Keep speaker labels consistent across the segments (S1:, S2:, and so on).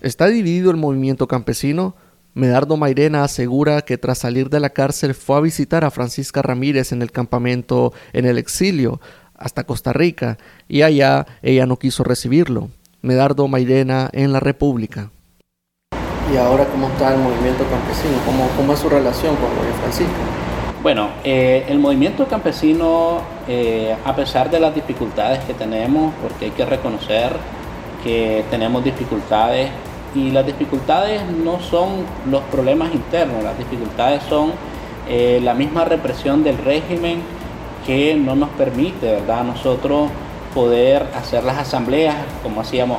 S1: ¿Está dividido el movimiento campesino? Medardo Mairena asegura que tras salir de la cárcel fue a visitar a Francisca Ramírez en el campamento en el exilio hasta Costa Rica y allá ella no quiso recibirlo. Medardo Mairena en la República.
S2: ¿Y ahora cómo está el movimiento campesino? ¿Cómo, cómo es su relación con Doña Francisca?
S3: Bueno, eh, el movimiento campesino, eh, a pesar de las dificultades que tenemos, porque hay que reconocer que tenemos dificultades y las dificultades no son los problemas internos, las dificultades son eh, la misma represión del régimen que no nos permite, ¿verdad? Nosotros poder hacer las asambleas como hacíamos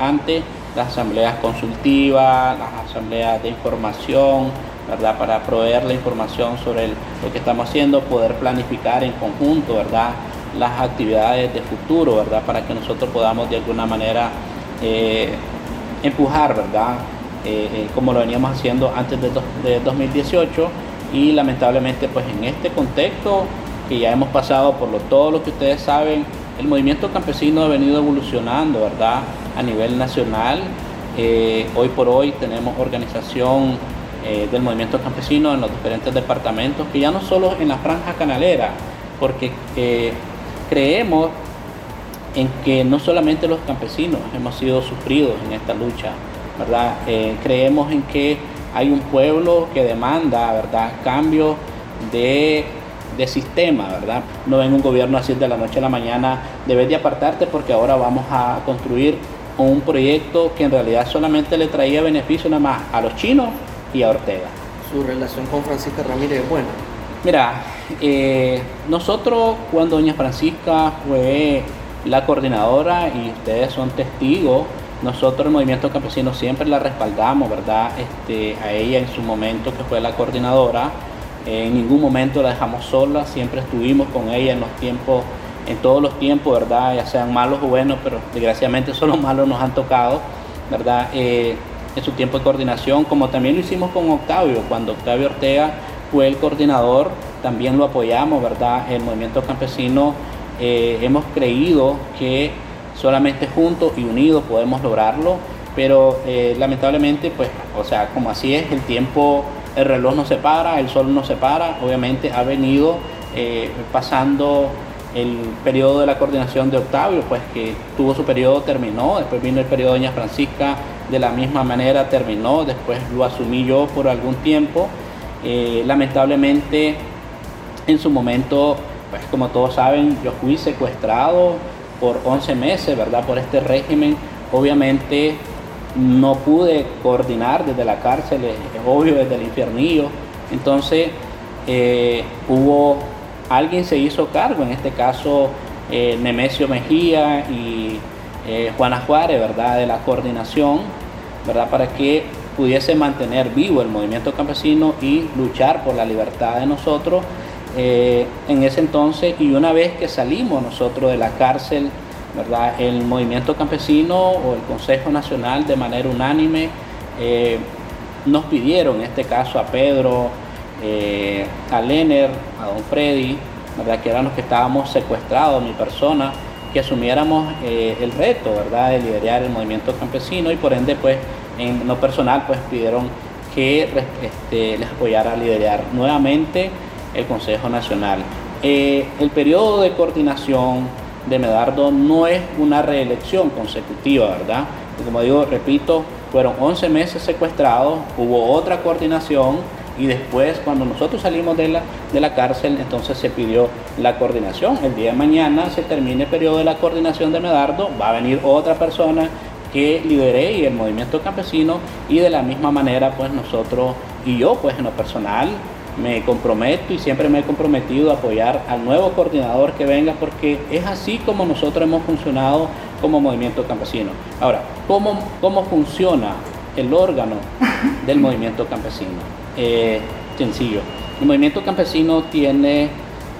S3: antes, las asambleas consultivas, las asambleas de información, ¿verdad? Para proveer la información sobre lo que estamos haciendo, poder planificar en conjunto, ¿verdad? Las actividades de futuro, ¿verdad? Para que nosotros podamos de alguna manera eh, empujar, ¿verdad? Eh, eh, como lo veníamos haciendo antes de, de 2018 y lamentablemente pues en este contexto que ya hemos pasado por lo, todo lo que ustedes saben, el movimiento campesino ha venido evolucionando, ¿verdad? A nivel nacional. Eh, hoy por hoy tenemos organización del movimiento campesino en los diferentes departamentos, que ya no solo en la franja canalera, porque creemos en que no solamente los campesinos hemos sido sufridos en esta lucha, ¿verdad? Eh, creemos en que hay un pueblo que demanda, ¿verdad?, cambio de, sistema, ¿verdad? No ven un gobierno así de la noche a la mañana, debes de apartarte porque ahora vamos a construir un proyecto que en realidad solamente le traía beneficio nada más a los chinos y a Ortega.
S2: ¿Su relación con Francisca Ramírez es buena?
S3: Mira, eh, nosotros cuando doña Francisca fue la coordinadora y ustedes son testigos. Nosotros el Movimiento Campesino siempre la respaldamos, ¿verdad? Este, a ella en su momento que fue la coordinadora. en ningún momento la dejamos sola, siempre estuvimos con ella en los tiempos, en todos los tiempos, ¿verdad? Ya sean malos o buenos, pero desgraciadamente solo malos nos han tocado, ¿verdad? Eh, en su tiempo de coordinación, como también lo hicimos con Octavio, cuando Octavio Ortega fue el coordinador, también lo apoyamos, ¿verdad? El movimiento campesino eh, hemos creído que solamente juntos y unidos podemos lograrlo, pero eh, lamentablemente, pues, o sea, como así es, el tiempo, el reloj no se para, el sol no se para, obviamente ha venido eh, pasando el periodo de la coordinación de Octavio, pues que tuvo su periodo, terminó, después vino el periodo de Doña Francisca, de la misma manera terminó, después lo asumí yo por algún tiempo. lamentablemente, en su momento pues como todos saben, yo fui secuestrado por 11 meses, ¿verdad? Por este régimen. Obviamente no pude coordinar desde la cárcel, es, obvio, desde el infiernillo. Entonces eh, hubo, alguien se hizo cargo, en este caso eh, Nemesio Mejía y eh, Juana Juárez, ¿verdad? De la coordinación, ¿verdad? Para que pudiese mantener vivo el movimiento campesino y luchar por la libertad de nosotros eh, en ese entonces y una vez que salimos nosotros de la cárcel, ¿verdad? el movimiento campesino o el Consejo Nacional de manera unánime eh, nos pidieron, en este caso a Pedro, eh, a Lener, a don Freddy, ¿verdad? que eran los que estábamos secuestrados, mi persona, que asumiéramos el reto ¿verdad? de liderar el movimiento campesino y por ende pues en lo personal pues pidieron que este, les apoyara a liderar nuevamente el Consejo Nacional. Eh, el periodo de coordinación de Medardo no es una reelección consecutiva, ¿verdad? como digo, repito, fueron 11 meses secuestrados, hubo otra coordinación y después cuando nosotros salimos de la, de la cárcel, entonces se pidió la coordinación. El día de mañana se termine el periodo de la coordinación de Medardo, va a venir otra persona que lidere el movimiento campesino y de la misma manera pues nosotros y yo pues en lo personal me comprometo y siempre me he comprometido a apoyar al nuevo coordinador que venga porque es así como nosotros hemos funcionado como movimiento campesino. Ahora, ¿cómo, cómo funciona el órgano del movimiento campesino? Eh, sencillo. El movimiento campesino tiene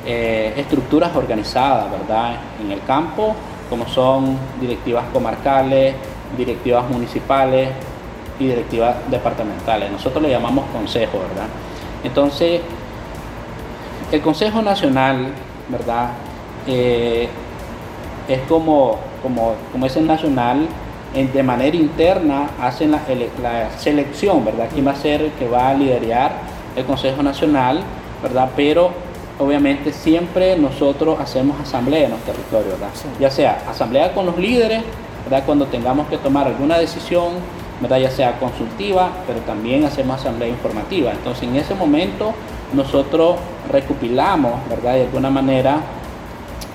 S3: eh, estructuras organizadas, ¿verdad? En el campo, como son directivas comarcales, directivas municipales y directivas departamentales. Nosotros le llamamos consejo, ¿verdad? Entonces, el Consejo Nacional, ¿verdad? Eh, es como, como, como es el nacional, de manera interna hacen la, selección, ¿verdad? ¿Quién va a ser el que va a liderar el Consejo Nacional, ¿verdad? Pero obviamente siempre nosotros hacemos asamblea en los territorios, ¿verdad? Ya sea asamblea con los líderes, ¿verdad? Cuando tengamos que tomar alguna decisión, ¿verdad? Ya sea consultiva, pero también hacemos asamblea informativa. Entonces en ese momento nosotros recopilamos, ¿verdad? De alguna manera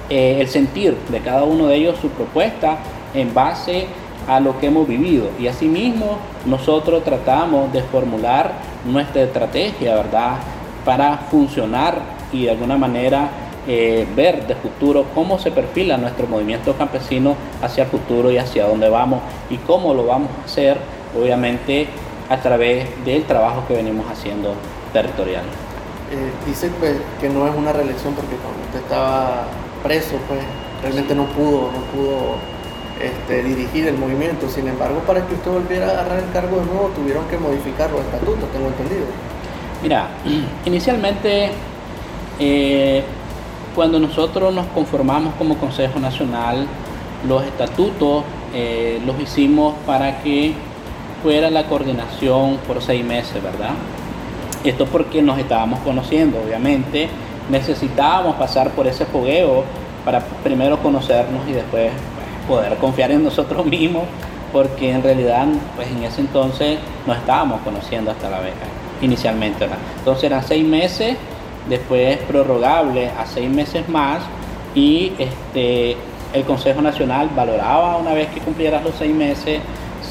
S3: eh, el sentir de cada uno de ellos su propuesta en base a lo que hemos vivido. Y asimismo nosotros tratamos de formular nuestra estrategia, ¿verdad? Para funcionar y de alguna manera eh, ver de futuro cómo se perfila nuestro movimiento campesino hacia el futuro y hacia dónde vamos y cómo lo vamos a hacer, obviamente, a través del trabajo que venimos haciendo territorial.
S2: Eh, dice pues, que no es una reelección porque cuando usted estaba preso, pues realmente no pudo, no pudo este, dirigir el movimiento. Sin embargo, para que usted volviera a agarrar el cargo de nuevo, tuvieron que modificar los estatutos, tengo entendido.
S3: Mira, inicialmente, eh, cuando nosotros nos conformamos como Consejo Nacional, los estatutos eh, los hicimos para que fuera la coordinación por seis meses, ¿verdad? Esto porque nos estábamos conociendo, obviamente necesitábamos pasar por ese fogueo para primero conocernos y después poder confiar en nosotros mismos, porque en realidad pues en ese entonces nos estábamos conociendo hasta la vez, inicialmente. ¿verdad? Entonces eran seis meses, después prorrogable a seis meses más y este, el Consejo Nacional valoraba una vez que cumplieras los seis meses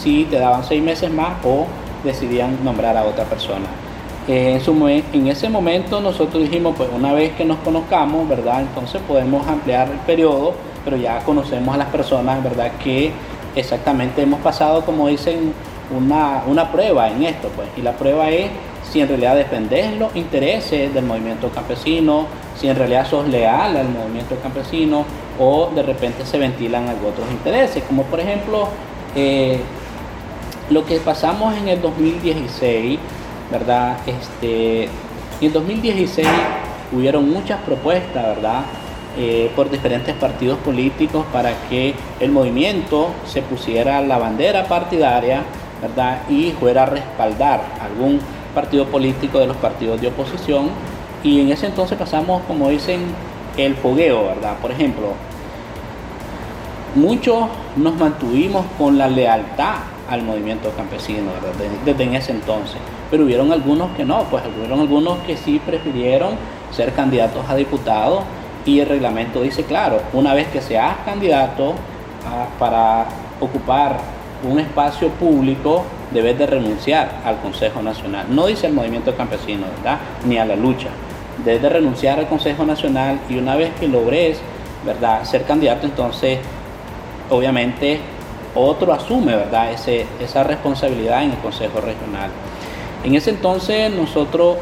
S3: si te daban seis meses más o decidían nombrar a otra persona. en, su, en ese momento nosotros dijimos, pues una vez que nos conozcamos, ¿verdad? Entonces podemos ampliar el periodo pero ya conocemos a las personas, ¿verdad? Que exactamente hemos pasado, como dicen, una, una prueba en esto, pues. Y la prueba es si en realidad defendés los intereses del movimiento campesino, si en realidad sos leal al movimiento campesino o de repente se ventilan otros intereses, como por ejemplo eh, lo que pasamos en el 2016, ¿verdad? Este, en el 2016 hubieron muchas propuestas, ¿verdad? Eh, por diferentes partidos políticos para que el movimiento se pusiera la bandera partidaria ¿verdad? y fuera a respaldar algún partido político de los partidos de oposición. Y en ese entonces pasamos, como dicen, el fogueo, ¿verdad? Por ejemplo, muchos nos mantuvimos con la lealtad al movimiento campesino desde, desde, en ese entonces, pero hubieron algunos que no, pues hubieron algunos que sí prefirieron ser candidatos a diputados y el reglamento dice claro, una vez que seas candidato para ocupar un espacio público, debes de renunciar al Consejo Nacional. No dice el movimiento campesino, ¿verdad? Ni a la lucha. Debes de renunciar al Consejo Nacional y una vez que logres, ¿verdad? Ser candidato, entonces, obviamente, otro asume, ¿verdad? Ese, esa responsabilidad en el Consejo Regional. En ese entonces, nosotros,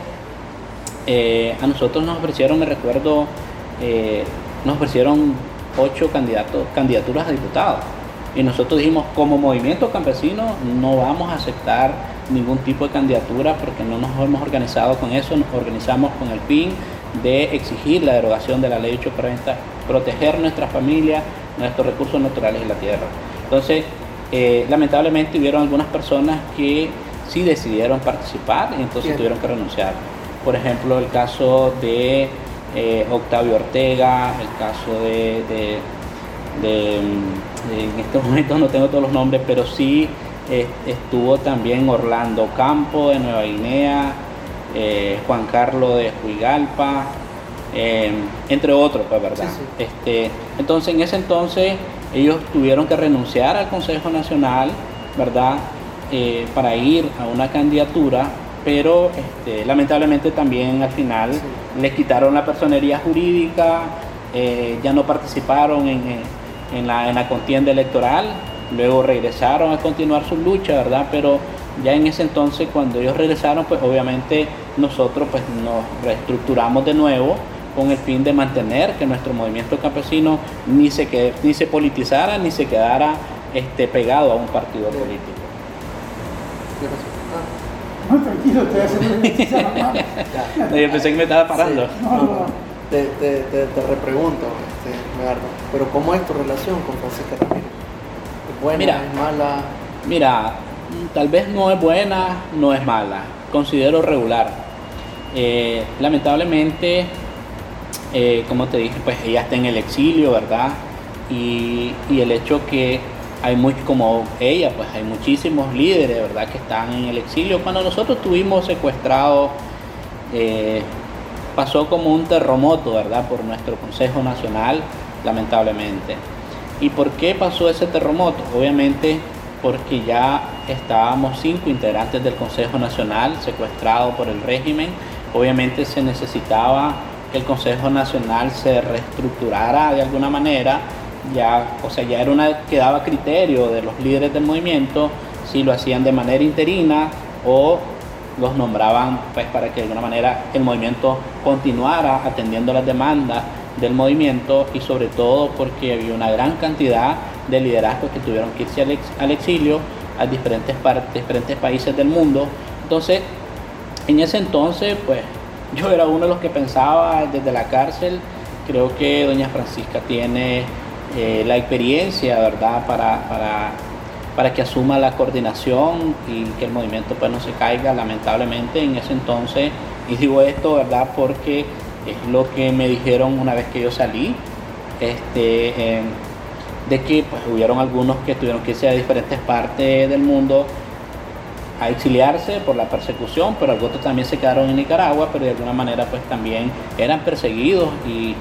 S3: eh, a nosotros nos ofrecieron, me recuerdo, eh, nos ofrecieron ocho candidatos, candidaturas a diputados. Y nosotros dijimos, como movimiento campesino, no vamos a aceptar ningún tipo de candidatura porque no nos hemos organizado con eso, nos organizamos con el fin de exigir la derogación de la ley 840, proteger nuestra familia, nuestros recursos naturales y la tierra. Entonces, eh, lamentablemente hubieron algunas personas que sí decidieron participar y entonces tuvieron que renunciar. Por ejemplo, el caso de eh, Octavio Ortega, el caso de, en estos momentos no tengo todos los nombres, pero sí eh, estuvo también Orlando Campo de Nueva Guinea, eh, Juan Carlos de Juigalpa, entre otros, pues verdad. Este, entonces en ese entonces ellos tuvieron que renunciar al Consejo Nacional, ¿verdad? para ir a una candidatura pero este, lamentablemente también al final les quitaron la personería jurídica, eh, ya no participaron en, la, contienda electoral, luego regresaron a continuar su lucha, ¿verdad? Pero ya en ese entonces cuando ellos regresaron, pues obviamente nosotros pues nos reestructuramos de nuevo con el fin de mantener que nuestro movimiento campesino ni se, ni se politizara ni se quedara este, pegado a un partido político.
S4: No, tranquilo, estoy haciendo
S3: Yo pensé que me estaba parando.
S2: Te, te, te, repregunto, este, pero ¿cómo es tu relación con Francisca Ramírez? ¿Es buena,
S3: Mira.
S2: es mala?
S3: Mira, tal vez no es buena, no es mala. Considero regular. Eh, lamentablemente, eh, como te dije, pues ella está en el exilio, ¿verdad? Y, y el hecho que hay muchos como ella, pues hay muchísimos líderes, ¿verdad? Que están en el exilio. Cuando nosotros tuvimos secuestrados, eh, pasó como un terremoto, ¿verdad? Por nuestro Consejo Nacional, lamentablemente. ¿Y por qué pasó ese terremoto? Obviamente porque ya estábamos cinco integrantes del Consejo Nacional secuestrados por el régimen. Obviamente se necesitaba que el Consejo Nacional se reestructurara de alguna manera. Ya, o sea, ya era una que daba criterio de los líderes del movimiento si lo hacían de manera interina o los nombraban pues para que de alguna manera el movimiento continuara atendiendo las demandas del movimiento y sobre todo porque había una gran cantidad de liderazgos que tuvieron que irse al, al exilio a diferentes partes, diferentes países del mundo. Entonces, en ese entonces, pues yo era uno de los que pensaba desde la cárcel, creo que doña Francisca tiene eh, la experiencia, ¿verdad?, para, para, para que asuma la coordinación y que el movimiento pues no se caiga, lamentablemente en ese entonces, y digo esto, ¿verdad?, porque es lo que me dijeron una vez que yo salí, este, em, de que pues hubieron algunos que tuvieron que irse a diferentes partes del mundo a exiliarse por la persecución, pero algunos también se quedaron en Nicaragua, pero de alguna manera pues también eran perseguidos y,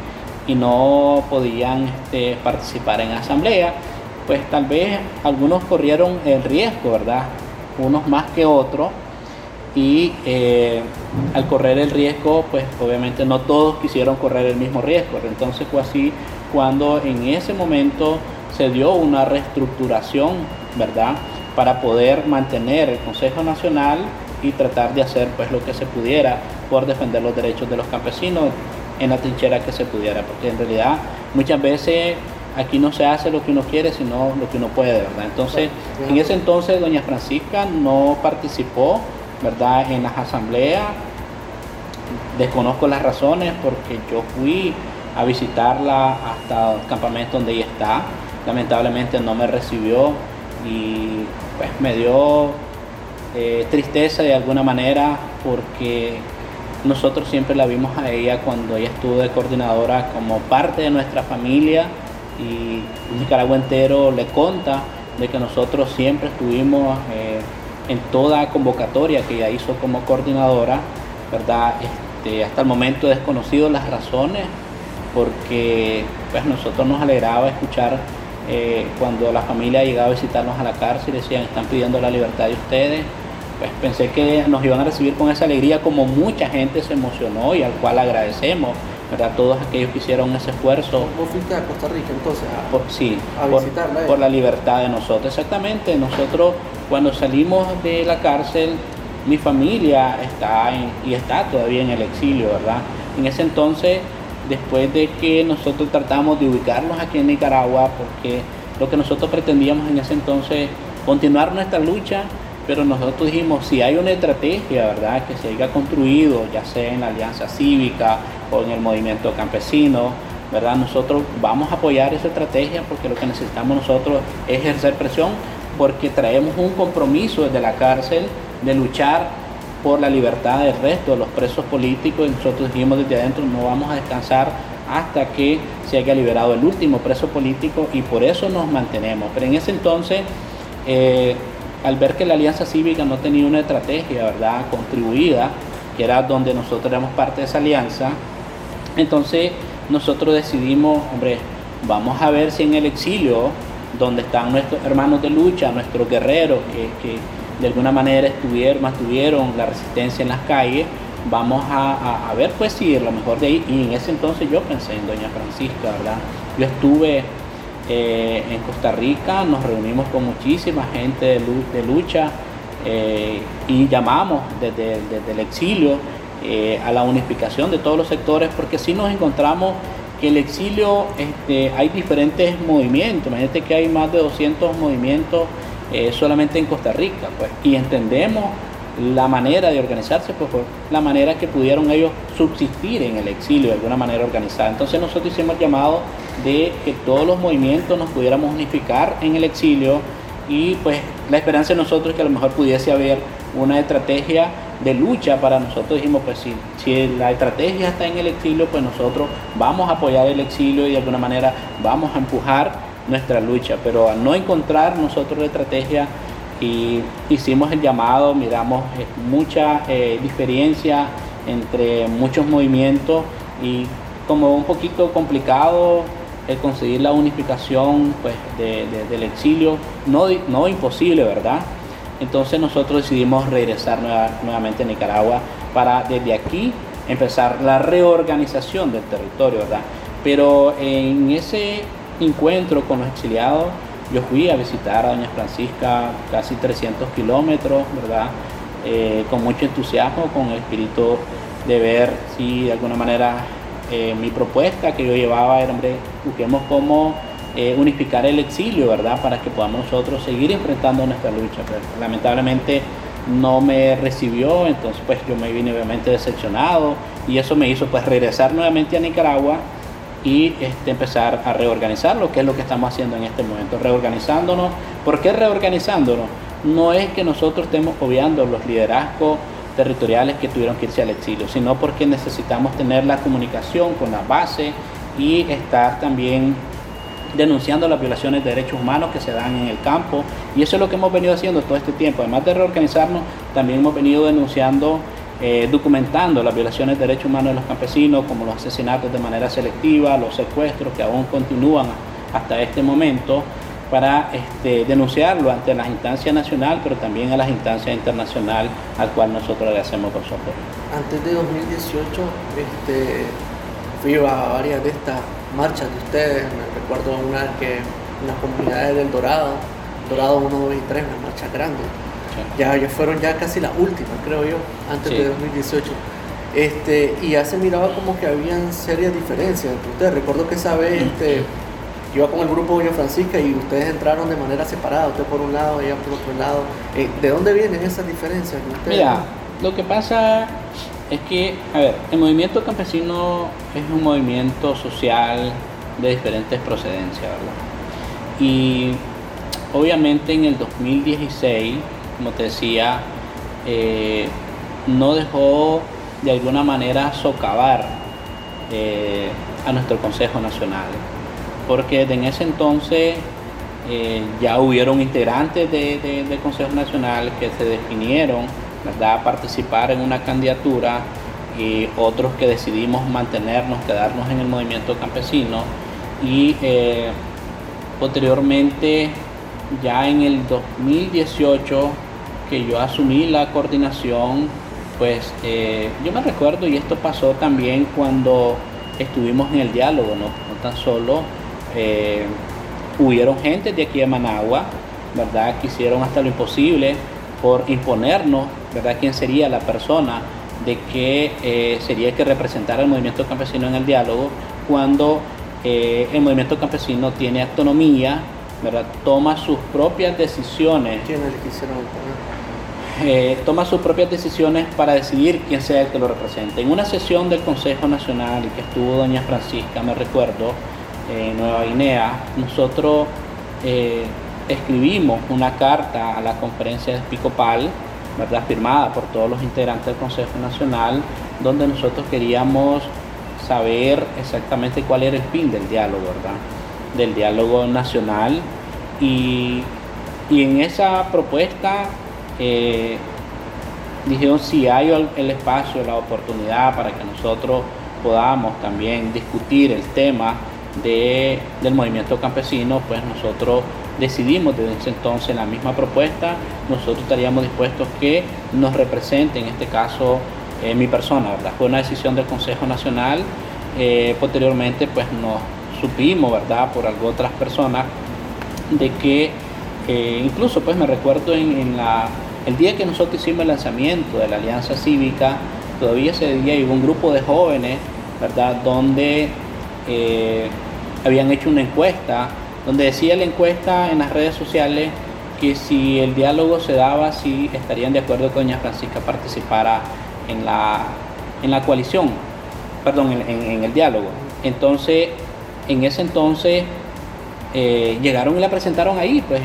S3: y no podían este, participar en asamblea, pues tal vez algunos corrieron el riesgo, ¿verdad? Unos más que otros, y eh, al correr el riesgo, pues obviamente no todos quisieron correr el mismo riesgo. Entonces fue así cuando en ese momento se dio una reestructuración, ¿verdad? Para poder mantener el Consejo Nacional y tratar de hacer pues lo que se pudiera por defender los derechos de los campesinos en la trinchera que se pudiera, porque en realidad muchas veces aquí no se hace lo que uno quiere, sino lo que uno puede, ¿verdad? Entonces, en ese entonces doña Francisca no participó, ¿verdad? En las asambleas, desconozco las razones porque yo fui a visitarla hasta el campamento donde ella está, lamentablemente no me recibió y pues me dio eh, tristeza de alguna manera porque nosotros siempre la vimos a ella cuando ella estuvo de coordinadora como parte de nuestra familia y Nicaragua entero le conta de que nosotros siempre estuvimos eh, en toda convocatoria que ella hizo como coordinadora, ¿verdad? Este, hasta el momento desconocido las razones porque pues nosotros nos alegraba escuchar eh, cuando la familia llegaba a visitarnos a la cárcel y decían están pidiendo la libertad de ustedes pues pensé que nos iban a recibir con esa alegría como mucha gente se emocionó y al cual agradecemos, ¿verdad? Todos aquellos que hicieron ese esfuerzo
S2: ¿Vos fuiste a Costa Rica entonces? a-
S3: por, sí,
S2: A
S3: por,
S2: visitarla, eh.
S3: por la libertad de nosotros. Exactamente, nosotros cuando salimos de la cárcel, mi familia está en- y está todavía en el exilio, ¿verdad? En ese entonces, después de que nosotros tratamos de ubicarnos aquí en Nicaragua, porque lo que nosotros pretendíamos en ese entonces, continuar nuestra lucha, pero nosotros dijimos, si hay una estrategia, ¿verdad?, que se haya construido, ya sea en la Alianza Cívica o en el movimiento campesino, ¿verdad? Nosotros vamos a apoyar esa estrategia porque lo que necesitamos nosotros es ejercer presión porque traemos un compromiso desde la cárcel de luchar por la libertad del resto de los presos políticos y nosotros dijimos desde adentro no vamos a descansar hasta que se haya liberado el último preso político y por eso nos mantenemos. Pero en ese entonces, eh, al ver que la Alianza Cívica no tenía una estrategia, ¿verdad?, contribuida, que era donde nosotros éramos parte de esa alianza, entonces nosotros decidimos, hombre, vamos a ver si en el exilio, donde están nuestros hermanos de lucha, nuestros guerreros, que, que de alguna manera estuvieron, mantuvieron la resistencia en las calles, vamos a, ver pues si lo mejor de ahí. Y en ese entonces yo pensé en Doña Francisca, ¿verdad? Yo estuve eh, en Costa Rica, nos reunimos con muchísima gente de lucha eh, y llamamos desde, desde el exilio eh, a la unificación de todos los sectores, porque si nos encontramos que el exilio este, hay diferentes movimientos, imagínate que hay más de 200 movimientos eh, solamente en Costa Rica, pues, y entendemos la manera de organizarse pues la manera que pudieron ellos subsistir en el exilio de alguna manera organizada. Entonces nosotros hicimos el llamado de que todos los movimientos nos pudiéramos unificar en el exilio y pues la esperanza de nosotros es que a lo mejor pudiese haber una estrategia de lucha para nosotros dijimos pues si, si la estrategia está en el exilio pues nosotros vamos a apoyar el exilio y de alguna manera vamos a empujar nuestra lucha pero al no encontrar nosotros la estrategia y hicimos el llamado, miramos eh, mucha eh, diferencia entre muchos movimientos y como un poquito complicado el conseguir la unificación pues, del exilio, no, no imposible, ¿verdad? Entonces nosotros decidimos regresar nuevamente a Nicaragua para desde aquí empezar la reorganización del territorio, ¿verdad? Pero en ese encuentro con los exiliados, yo fui a visitar a Doña Francisca casi 300 kilómetros, ¿verdad? Eh, con mucho entusiasmo, con el espíritu de ver si de alguna manera eh, mi propuesta que yo llevaba era, hombre, busquemos cómo eh, unificar el exilio, ¿verdad? Para que podamos nosotros seguir enfrentando nuestra lucha. Lamentablemente no me recibió, entonces pues yo me vine obviamente decepcionado y eso me hizo pues regresar nuevamente a Nicaragua y este, empezar a reorganizar lo que es lo que estamos haciendo en este momento, reorganizándonos. ¿Por qué reorganizándonos? No es que nosotros estemos obviando los liderazgos territoriales que tuvieron que irse al exilio, sino porque necesitamos tener la comunicación con la base y estar también denunciando las violaciones de derechos humanos que se dan en el campo. Y eso es lo que hemos venido haciendo todo este tiempo. Además de reorganizarnos, también hemos venido denunciando eh, documentando las violaciones de derechos humanos de los campesinos, como los asesinatos de manera selectiva, los secuestros que aún continúan hasta este momento, para este, denunciarlo ante las instancias nacionales, pero también a las instancias internacionales al cual nosotros le hacemos con soporte.
S2: Antes de 2018 este, fui a varias de estas marchas de ustedes, me recuerdo una que en las comunidades del Dorado, Dorado 1, 2 y 3, una marcha grande ya, ya fueron ya casi las últimas, creo yo, antes de 2018. Este, y ya se miraba como que habían serias diferencias entre ustedes. Recuerdo que esa vez este, iba con el grupo Doña Francisca y ustedes entraron de manera separada, usted por un lado, ella por otro lado. Eh, ¿De dónde vienen esas diferencias?
S3: Mira, lo que pasa es que, a ver, el movimiento campesino es un movimiento social de diferentes procedencias, ¿verdad? Y obviamente en el 2016 como te decía, eh, no dejó de alguna manera socavar eh, a nuestro Consejo Nacional, porque en ese entonces eh, ya hubieron integrantes del Consejo Nacional que se definieron a participar en una candidatura y otros que decidimos mantenernos, quedarnos en el movimiento campesino. Y posteriormente ya en el 2018 que yo asumí la coordinación, pues eh, yo me recuerdo, y esto pasó también cuando estuvimos en el diálogo, no, tan solo eh, hubieron gente de aquí de Managua, ¿verdad? Que hicieron hasta lo imposible por imponernos, ¿verdad? ¿Quién sería la persona de que eh, sería que representara el movimiento campesino en el diálogo cuando el movimiento campesino tiene autonomía, ¿verdad? Toma sus propias decisiones.
S2: ¿Quiénes quisieron imponer?
S3: Eh, toma sus propias decisiones para decidir quién sea el que lo represente. En una sesión del Consejo Nacional que estuvo doña Francisca, me recuerdo, en Nueva Guinea, nosotros eh, escribimos una carta a la conferencia episcopal, ¿verdad? firmada por todos los integrantes del Consejo Nacional, donde nosotros queríamos saber exactamente cuál era el fin del diálogo, ¿verdad? Del diálogo nacional. Y en esa propuesta eh, dijeron si hay el espacio, la oportunidad para que nosotros podamos también discutir el tema de, del movimiento campesino, pues nosotros decidimos desde ese entonces la misma propuesta, nosotros estaríamos dispuestos que nos represente, en este caso eh, mi persona, ¿verdad? Fue una decisión del Consejo Nacional, eh, posteriormente pues nos supimos, ¿verdad? Por algo otras personas, de que incluso pues me recuerdo en la el día que nosotros hicimos el lanzamiento de la Alianza Cívica, todavía ese día hubo un grupo de jóvenes, ¿verdad?, donde eh, habían hecho una encuesta, donde decía la encuesta en las redes sociales que si el diálogo se daba, sí estarían de acuerdo que doña Francisca participara en la, en la coalición, perdón, en, el diálogo. Entonces, en ese entonces eh, llegaron y la presentaron ahí, pues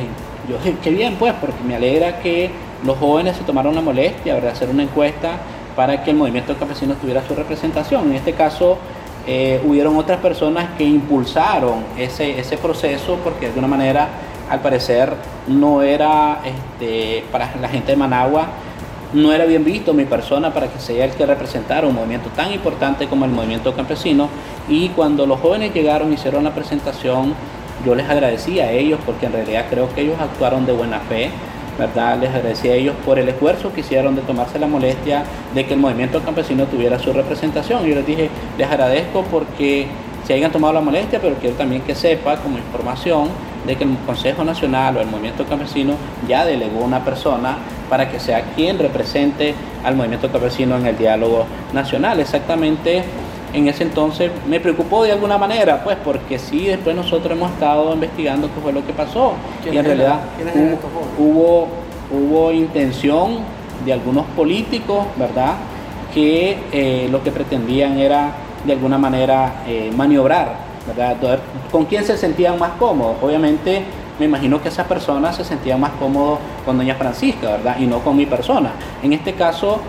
S3: yo, qué bien, pues, porque me alegra que los jóvenes se tomaron la molestia de hacer una encuesta para que el movimiento campesino tuviera su representación. En este caso, eh, hubieron otras personas que impulsaron ese, proceso porque de alguna manera, al parecer, no era este, para la gente de Managua, no era bien visto mi persona para que sea el que representara un movimiento tan importante como el movimiento campesino. Y cuando los jóvenes llegaron, hicieron la presentación, yo les agradecí a ellos porque en realidad creo que ellos actuaron de buena fe ¿verdad? Les agradecía a ellos por el esfuerzo que hicieron de tomarse la molestia de que el movimiento campesino tuviera su representación. Yo les dije, les agradezco porque se hayan tomado la molestia, pero quiero también que sepa como información de que el Consejo Nacional o el movimiento campesino ya delegó una persona para que sea quien represente al movimiento campesino en el diálogo nacional. Exactamente en ese entonces me preocupó de alguna manera, pues porque sí, después nosotros hemos estado investigando qué fue lo que pasó y en realidad hubo, hubo, intención de algunos políticos, ¿verdad? Que eh, lo que pretendían era de alguna manera eh, maniobrar, ¿verdad? ¿Con quién se sentían más cómodos? Obviamente me imagino que esas personas se sentían más cómodos con doña Francisca, ¿verdad? Y no con mi persona. En este caso,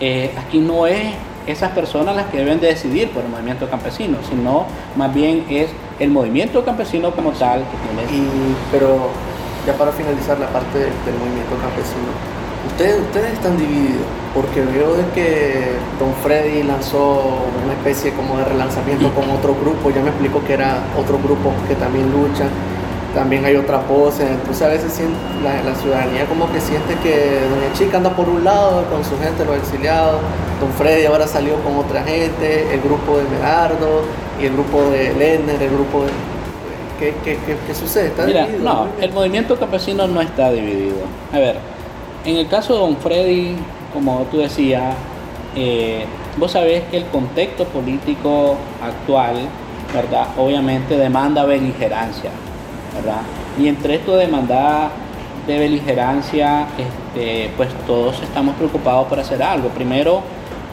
S3: eh, aquí no es esas personas las que deben de decidir por el movimiento campesino, sino más bien es el movimiento campesino como tal que
S2: tiene. Y, pero ya para finalizar la parte del, movimiento campesino, ustedes, ustedes están divididos, porque veo de que Don Freddy lanzó una especie como de relanzamiento con otro grupo, ya me explicó que era otro grupo que también lucha también hay otra pose. Entonces a veces la, la, ciudadanía como que siente que Doña Chica anda por un lado con su gente, los exiliados, Don Freddy ahora salió con otra gente, el grupo de Medardo y el grupo de Lenner, el grupo de... ¿Qué, qué, qué, sucede? ¿Está
S3: Mira, No, el movimiento campesino no está dividido. A ver, en el caso de Don Freddy, como tú decías, eh, vos sabés que el contexto político actual, ¿verdad? Obviamente demanda beligerancia y entre esto de demanda de beligerancia, este, pues todos estamos preocupados por hacer algo. Primero,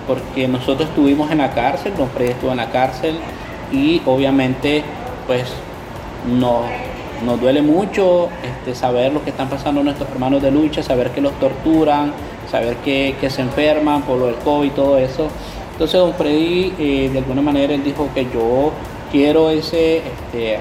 S3: porque nosotros estuvimos en la cárcel, Don Freddy estuvo en la cárcel y obviamente pues nos, nos duele mucho este, saber lo que están pasando nuestros hermanos de lucha, saber que los torturan, saber que, se enferman por lo del COVID y todo eso. Entonces don Freddy eh, de alguna manera él dijo que yo quiero ese este,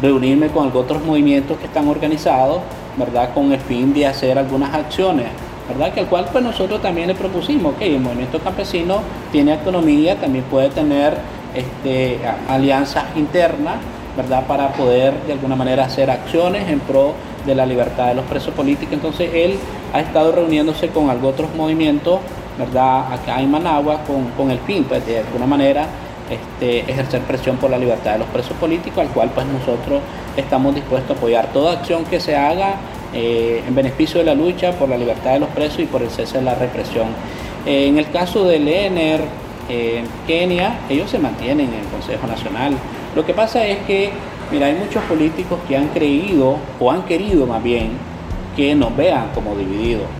S3: reunirme con otros movimientos que están organizados, ¿verdad? Con el fin de hacer algunas acciones, ¿verdad? Que al cual pues nosotros también le propusimos, que el movimiento campesino tiene autonomía, también puede tener este, alianzas internas, ¿verdad? Para poder de alguna manera hacer acciones en pro de la libertad de los presos políticos. Entonces él ha estado reuniéndose con otros movimientos, ¿verdad? Acá en Managua con, con el fin, pues de alguna manera este, ejercer presión por la libertad de los presos políticos, al cual pues nosotros estamos dispuestos a apoyar toda acción que se haga eh, en beneficio de la lucha por la libertad de los presos y por el cese de la represión. Eh, en el caso del ENER, eh, Kenia, ellos se mantienen en el Consejo Nacional. Lo que pasa es que, mira, hay muchos políticos que han creído o han querido más bien que nos vean como divididos.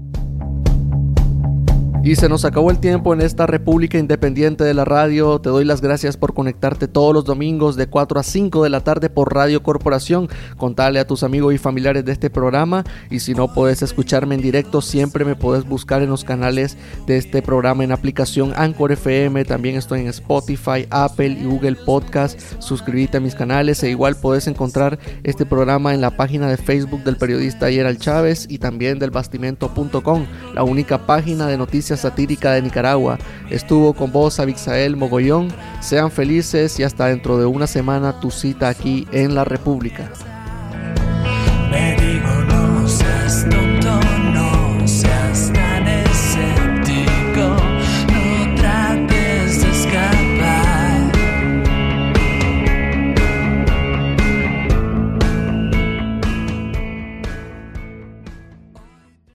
S1: Y se nos acabó el tiempo en esta República Independiente de la Radio. Te doy las gracias por conectarte todos los domingos de 4 a 5 de la tarde por Radio Corporación. Contale a tus amigos y familiares de este programa. Y si no puedes escucharme en directo, siempre me puedes buscar en los canales de este programa en aplicación Anchor FM. También estoy en Spotify, Apple y Google Podcast. Suscríbete a mis canales e igual puedes encontrar este programa en la página de Facebook del periodista Yeral Chávez y también del bastimento.com, la única página de noticias satírica de Nicaragua. Estuvo con vos Abixael Mogollón. Sean felices y hasta dentro de una semana tu cita aquí en la República.